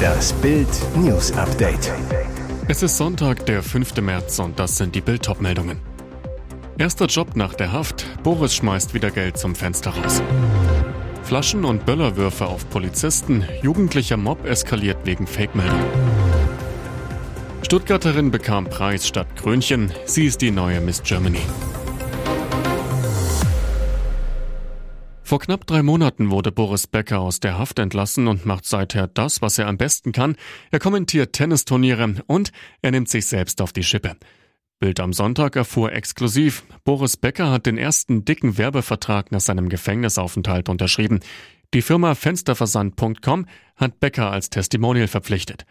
Das Bild News Update. Es ist Sonntag, der 5. März und das sind die Bild meldungen Erster Job nach der Haft. Boris schmeißt wieder Geld zum Fenster raus. Flaschen und Böllerwürfe auf Polizisten. Jugendlicher Mob eskaliert wegen Fake-Meldung. Stuttgarterin bekam Preis statt Krönchen. Sie ist die neue Miss Germany. Vor knapp drei Monaten wurde Boris Becker aus der Haft entlassen und macht seither das, was er am besten kann. Er kommentiert Tennisturniere und er nimmt sich selbst auf die Schippe. Bild am Sonntag erfuhr exklusiv, Boris Becker hat den ersten dicken Werbevertrag nach seinem Gefängnisaufenthalt unterschrieben. Die Firma Fensterversand.com hat Becker als Testimonial verpflichtet.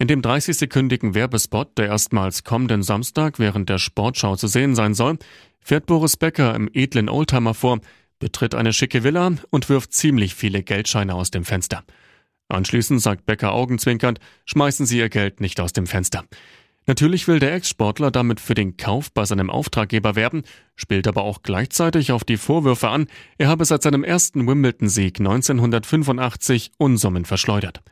In dem 30-sekündigen Werbespot, der erstmals kommenden Samstag während der Sportschau zu sehen sein soll, fährt Boris Becker im edlen Oldtimer vor, betritt eine schicke Villa und wirft ziemlich viele Geldscheine aus dem Fenster. Anschließend sagt Becker augenzwinkernd, schmeißen Sie Ihr Geld nicht aus dem Fenster. Natürlich will der Ex-Sportler damit für den Kauf bei seinem Auftraggeber werben, spielt aber auch gleichzeitig auf die Vorwürfe an, er habe seit seinem ersten Wimbledon-Sieg 1985 Unsummen verschleudert.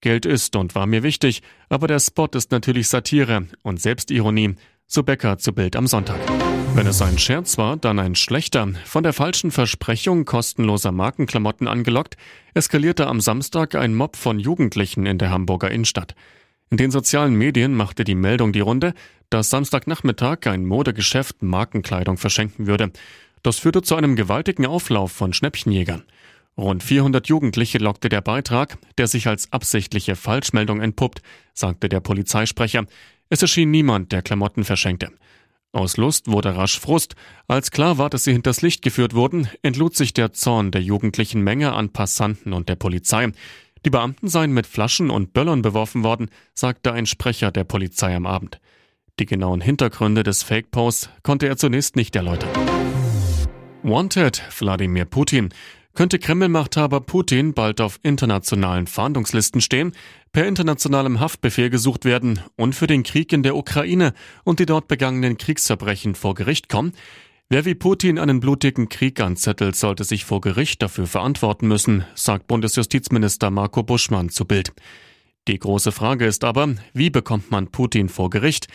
Geld ist und war mir wichtig, aber der Spot ist natürlich Satire und Selbstironie, so Becker zu Bild am Sonntag. Wenn es ein Scherz war, dann ein schlechter. Von der falschen Versprechung kostenloser Markenklamotten angelockt, eskalierte am Samstag ein Mob von Jugendlichen in der Hamburger Innenstadt. In den sozialen Medien machte die Meldung die Runde, dass Samstagnachmittag ein Modegeschäft Markenkleidung verschenken würde. Das führte zu einem gewaltigen Auflauf von Schnäppchenjägern. Rund 400 Jugendliche lockte der Beitrag, der sich als absichtliche Falschmeldung entpuppt, sagte der Polizeisprecher. Es erschien niemand, der Klamotten verschenkte. Aus Lust wurde rasch Frust. Als klar war, dass sie hinters Licht geführt wurden, entlud sich der Zorn der jugendlichen Menge an Passanten und der Polizei. Die Beamten seien mit Flaschen und Böllern beworfen worden, sagte ein Sprecher der Polizei am Abend. Die genauen Hintergründe des Fake-Posts konnte er zunächst nicht erläutern. Wanted Wladimir Putin. Könnte Kreml-Machthaber Putin bald auf internationalen Fahndungslisten stehen, per internationalem Haftbefehl gesucht werden und für den Krieg in der Ukraine und die dort begangenen Kriegsverbrechen vor Gericht kommen? Wer wie Putin einen blutigen Krieg anzettelt, sollte sich vor Gericht dafür verantworten müssen, sagt Bundesjustizminister Marco Buschmann zu Bild. Die große Frage ist aber, wie bekommt man Putin vor Gericht?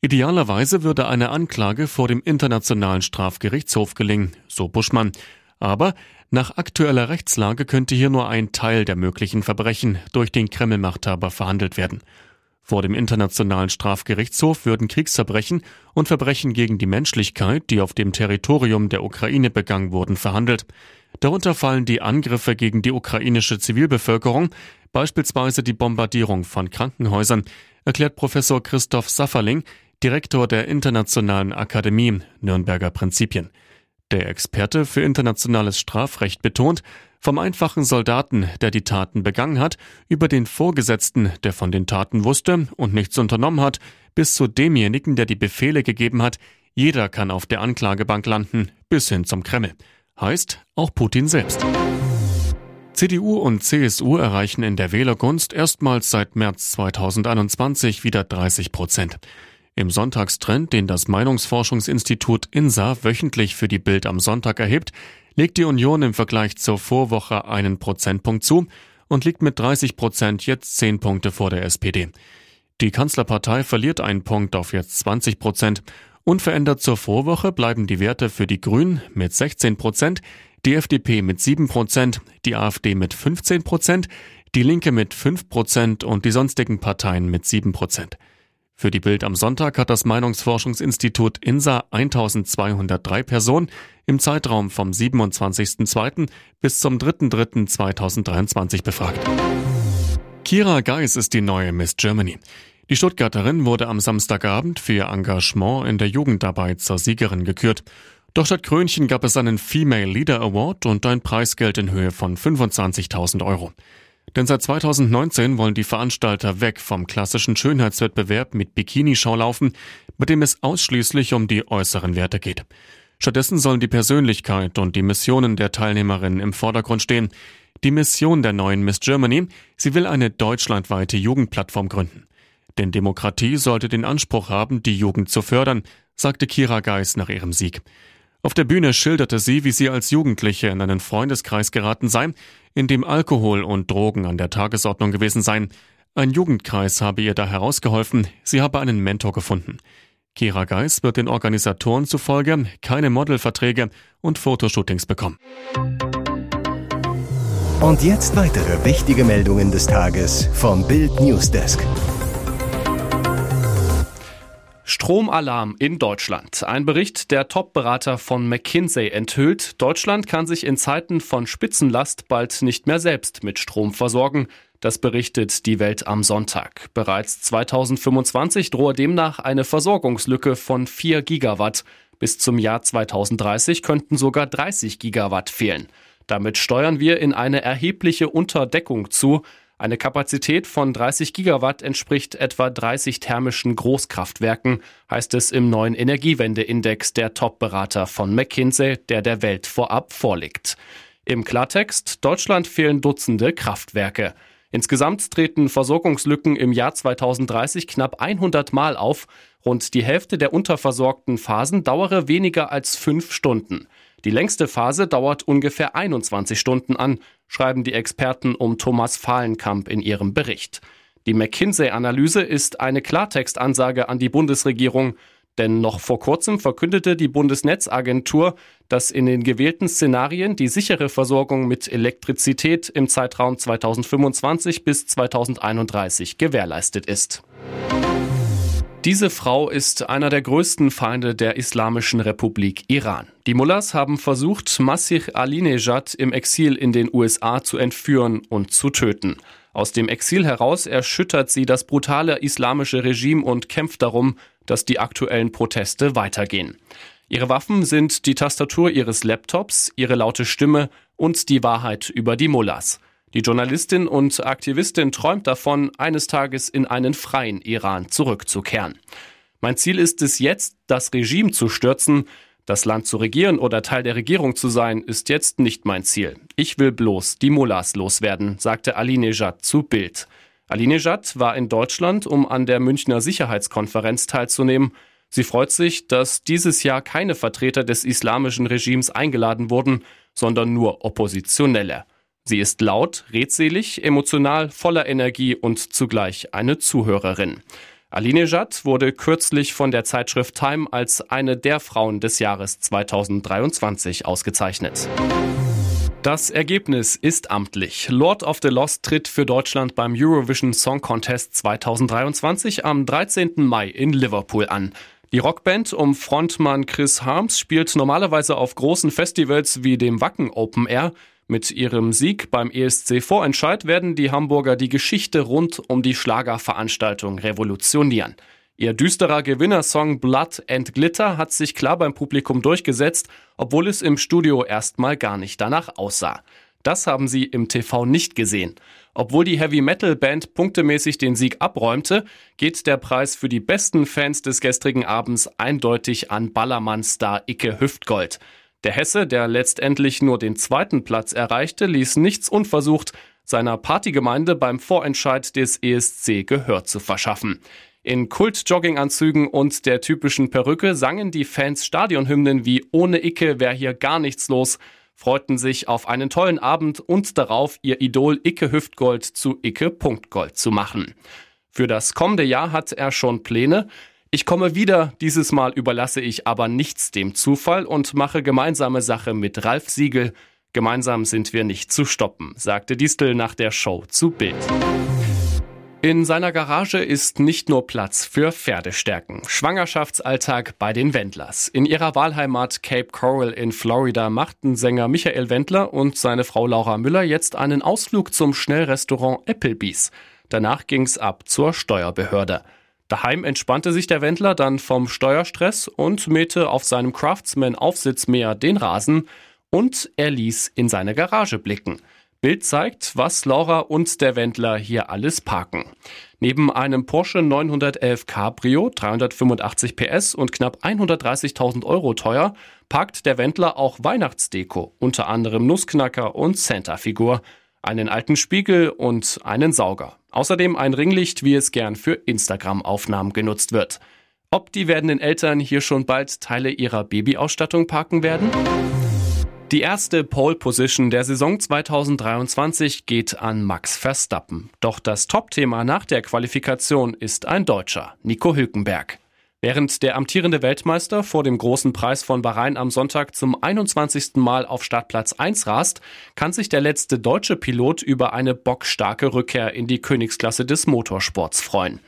Idealerweise würde eine Anklage vor dem Internationalen Strafgerichtshof gelingen, so Buschmann. Aber nach aktueller Rechtslage könnte hier nur ein Teil der möglichen Verbrechen durch den Kreml-Machthaber verhandelt werden. Vor dem Internationalen Strafgerichtshof würden Kriegsverbrechen und Verbrechen gegen die Menschlichkeit, die auf dem Territorium der Ukraine begangen wurden, verhandelt. Darunter fallen die Angriffe gegen die ukrainische Zivilbevölkerung, beispielsweise die Bombardierung von Krankenhäusern, erklärt Professor Christoph Safferling, Direktor der Internationalen Akademie Nürnberger Prinzipien. Der Experte für internationales Strafrecht betont, vom einfachen Soldaten, der die Taten begangen hat, über den Vorgesetzten, der von den Taten wusste und nichts unternommen hat, bis zu demjenigen, der die Befehle gegeben hat, jeder kann auf der Anklagebank landen, bis hin zum Kreml. Heißt auch Putin selbst. CDU und CSU erreichen in der Wählergunst erstmals seit März 2021 wieder 30 Prozent. Im Sonntagstrend, den das Meinungsforschungsinstitut INSA wöchentlich für die Bild am Sonntag erhebt, legt die Union im Vergleich zur Vorwoche einen Prozentpunkt zu und liegt mit 30 Prozent jetzt 10 Punkte vor der SPD. Die Kanzlerpartei verliert einen Punkt auf jetzt 20 Prozent. Unverändert zur Vorwoche bleiben die Werte für die Grünen mit 16 Prozent, die FDP mit 7 Prozent, die AfD mit 15 Prozent, die Linke mit 5 Prozent und die sonstigen Parteien mit 7 Prozent. Für die Bild am Sonntag hat das Meinungsforschungsinstitut INSA 1203 Personen im Zeitraum vom 27.02. bis zum 3.03.2023 befragt. Kira Geis ist die neue Miss Germany. Die Stuttgarterin wurde am Samstagabend für ihr Engagement in der Jugendarbeit zur Siegerin gekürt. Doch statt Krönchen gab es einen Female Leader Award und ein Preisgeld in Höhe von 25.000 Euro. Denn seit 2019 wollen die Veranstalter weg vom klassischen Schönheitswettbewerb mit Bikini-Schaulaufen, bei dem es ausschließlich um die äußeren Werte geht. Stattdessen sollen die Persönlichkeit und die Missionen der Teilnehmerinnen im Vordergrund stehen. Die Mission der neuen Miss Germany, sie will eine deutschlandweite Jugendplattform gründen. Denn Demokratie sollte den Anspruch haben, die Jugend zu fördern, sagte Kira Geis nach ihrem Sieg. Auf der Bühne schilderte sie, wie sie als Jugendliche in einen Freundeskreis geraten sei, in dem Alkohol und Drogen an der Tagesordnung gewesen seien. Ein Jugendkreis habe ihr da herausgeholfen, sie habe einen Mentor gefunden. Kira Geis wird den Organisatoren zufolge keine Modelverträge und Fotoshootings bekommen. Und jetzt weitere wichtige Meldungen des Tages vom Bild Newsdesk. Stromalarm in Deutschland. Ein Bericht der Top-Berater von McKinsey enthüllt, Deutschland kann sich in Zeiten von Spitzenlast bald nicht mehr selbst mit Strom versorgen. Das berichtet die Welt am Sonntag. Bereits 2025 drohe demnach eine Versorgungslücke von 4 Gigawatt. Bis zum Jahr 2030 könnten sogar 30 Gigawatt fehlen. Damit steuern wir in eine erhebliche Unterdeckung zu. Eine Kapazität von 30 Gigawatt entspricht etwa 30 thermischen Großkraftwerken, heißt es im neuen Energiewendeindex der Top-Berater von McKinsey, der der Welt vorab vorliegt. Im Klartext, Deutschland fehlen Dutzende Kraftwerke. Insgesamt treten Versorgungslücken im Jahr 2030 knapp 100 Mal auf. Rund die Hälfte der unterversorgten Phasen dauere weniger als fünf Stunden. Die längste Phase dauert ungefähr 21 Stunden an, schreiben die Experten um Thomas Fahlenkamp in ihrem Bericht. Die McKinsey-Analyse ist eine Klartextansage an die Bundesregierung. Denn noch vor kurzem verkündete die Bundesnetzagentur, dass in den gewählten Szenarien die sichere Versorgung mit Elektrizität im Zeitraum 2025 bis 2031 gewährleistet ist. Diese Frau ist einer der größten Feinde der Islamischen Republik Iran. Die Mullahs haben versucht, Masih Alinejad im Exil in den USA zu entführen und zu töten. Aus dem Exil heraus erschüttert sie das brutale islamische Regime und kämpft darum, dass die aktuellen Proteste weitergehen. Ihre Waffen sind die Tastatur ihres Laptops, ihre laute Stimme und die Wahrheit über die Mullahs. Die Journalistin und Aktivistin träumt davon, eines Tages in einen freien Iran zurückzukehren. Mein Ziel ist es jetzt, das Regime zu stürzen. Das Land zu regieren oder Teil der Regierung zu sein, ist jetzt nicht mein Ziel. Ich will bloß die Mullahs loswerden, sagte Ali Nejad zu Bild. Alinejad war in Deutschland, um an der Münchner Sicherheitskonferenz teilzunehmen. Sie freut sich, dass dieses Jahr keine Vertreter des islamischen Regimes eingeladen wurden, sondern nur Oppositionelle. Sie ist laut, redselig, emotional, voller Energie und zugleich eine Zuhörerin. Alinejad wurde kürzlich von der Zeitschrift Time als eine der Frauen des Jahres 2023 ausgezeichnet. Das Ergebnis ist amtlich. Lord of the Lost tritt für Deutschland beim Eurovision Song Contest 2023 am 13. Mai in Liverpool an. Die Rockband um Frontmann Chris Harms spielt normalerweise auf großen Festivals wie dem Wacken Open Air. Mit ihrem Sieg beim ESC Vorentscheid werden die Hamburger die Geschichte rund um die Schlagerveranstaltung revolutionieren. Ihr düsterer Gewinnersong Blood and Glitter hat sich klar beim Publikum durchgesetzt, obwohl es im Studio erstmal gar nicht danach aussah. Das haben sie im TV nicht gesehen. Obwohl die Heavy Metal Band punktemäßig den Sieg abräumte, geht der Preis für die besten Fans des gestrigen Abends eindeutig an Ballermann-Star Icke Hüftgold. Der Hesse, der letztendlich nur den zweiten Platz erreichte, ließ nichts unversucht, seiner Partygemeinde beim Vorentscheid des ESC Gehör zu verschaffen. In Kult-Jogginganzügen und der typischen Perücke sangen die Fans Stadionhymnen wie Ohne Icke wär hier gar nichts los, freuten sich auf einen tollen Abend und darauf, ihr Idol Icke Hüftgold zu Icke Punktgold zu machen. Für das kommende Jahr hat er schon Pläne. Ich komme wieder, dieses Mal überlasse ich aber nichts dem Zufall und mache gemeinsame Sache mit Ralf Siegel. Gemeinsam sind wir nicht zu stoppen, sagte Distel nach der Show zu Bild. In seiner Garage ist nicht nur Platz für Pferdestärken. Schwangerschaftsalltag bei den Wendlers. In ihrer Wahlheimat Cape Coral in Florida machten Sänger Michael Wendler und seine Frau Laura Müller jetzt einen Ausflug zum Schnellrestaurant Applebee's. Danach ging's ab zur Steuerbehörde. Daheim entspannte sich der Wendler dann vom Steuerstress und mähte auf seinem Craftsman Aufsitzmäher den Rasen und er ließ in seine Garage blicken. Bild zeigt, was Laura und der Wendler hier alles parken. Neben einem Porsche 911 Cabrio, 385 PS und knapp 130.000 Euro teuer, parkt der Wendler auch Weihnachtsdeko, unter anderem Nussknacker und Santa-Figur, einen alten Spiegel und einen Sauger. Außerdem ein Ringlicht, wie es gern für Instagram-Aufnahmen genutzt wird. Ob die werdenden Eltern hier schon bald Teile ihrer Babyausstattung parken werden? Die erste Pole Position der Saison 2023 geht an Max Verstappen. Doch das Top-Thema nach der Qualifikation ist ein Deutscher, Nico Hülkenberg. Während der amtierende Weltmeister vor dem großen Preis von Bahrain am Sonntag zum 21. Mal auf Startplatz 1 rast, kann sich der letzte deutsche Pilot über eine bockstarke Rückkehr in die Königsklasse des Motorsports freuen.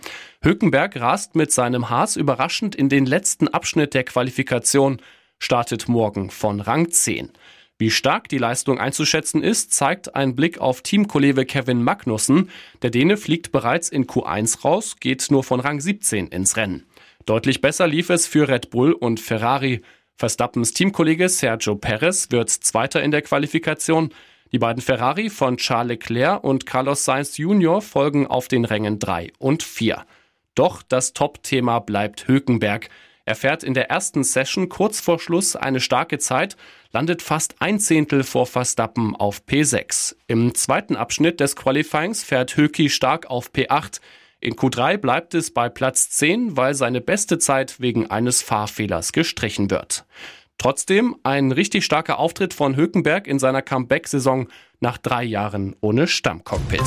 Hülkenberg rast mit seinem Haas überraschend in den letzten Abschnitt der Qualifikation, startet morgen von Rang 10. Wie stark die Leistung einzuschätzen ist, zeigt ein Blick auf Teamkollege Kevin Magnussen. Der Däne fliegt bereits in Q1 raus, geht nur von Rang 17 ins Rennen. Deutlich besser lief es für Red Bull und Ferrari. Verstappens Teamkollege Sergio Perez wird Zweiter in der Qualifikation. Die beiden Ferrari von Charles Leclerc und Carlos Sainz Jr. folgen auf den Rängen 3 und 4. Doch das Top-Thema bleibt Hülkenberg. Er fährt in der ersten Session kurz vor Schluss eine starke Zeit, landet fast ein Zehntel vor Verstappen auf P6. Im zweiten Abschnitt des Qualifyings fährt Hülki stark auf P8. In Q3 bleibt es bei Platz 10, weil seine beste Zeit wegen eines Fahrfehlers gestrichen wird. Trotzdem ein richtig starker Auftritt von Hülkenberg in seiner Comeback-Saison nach drei Jahren ohne Stammcockpit.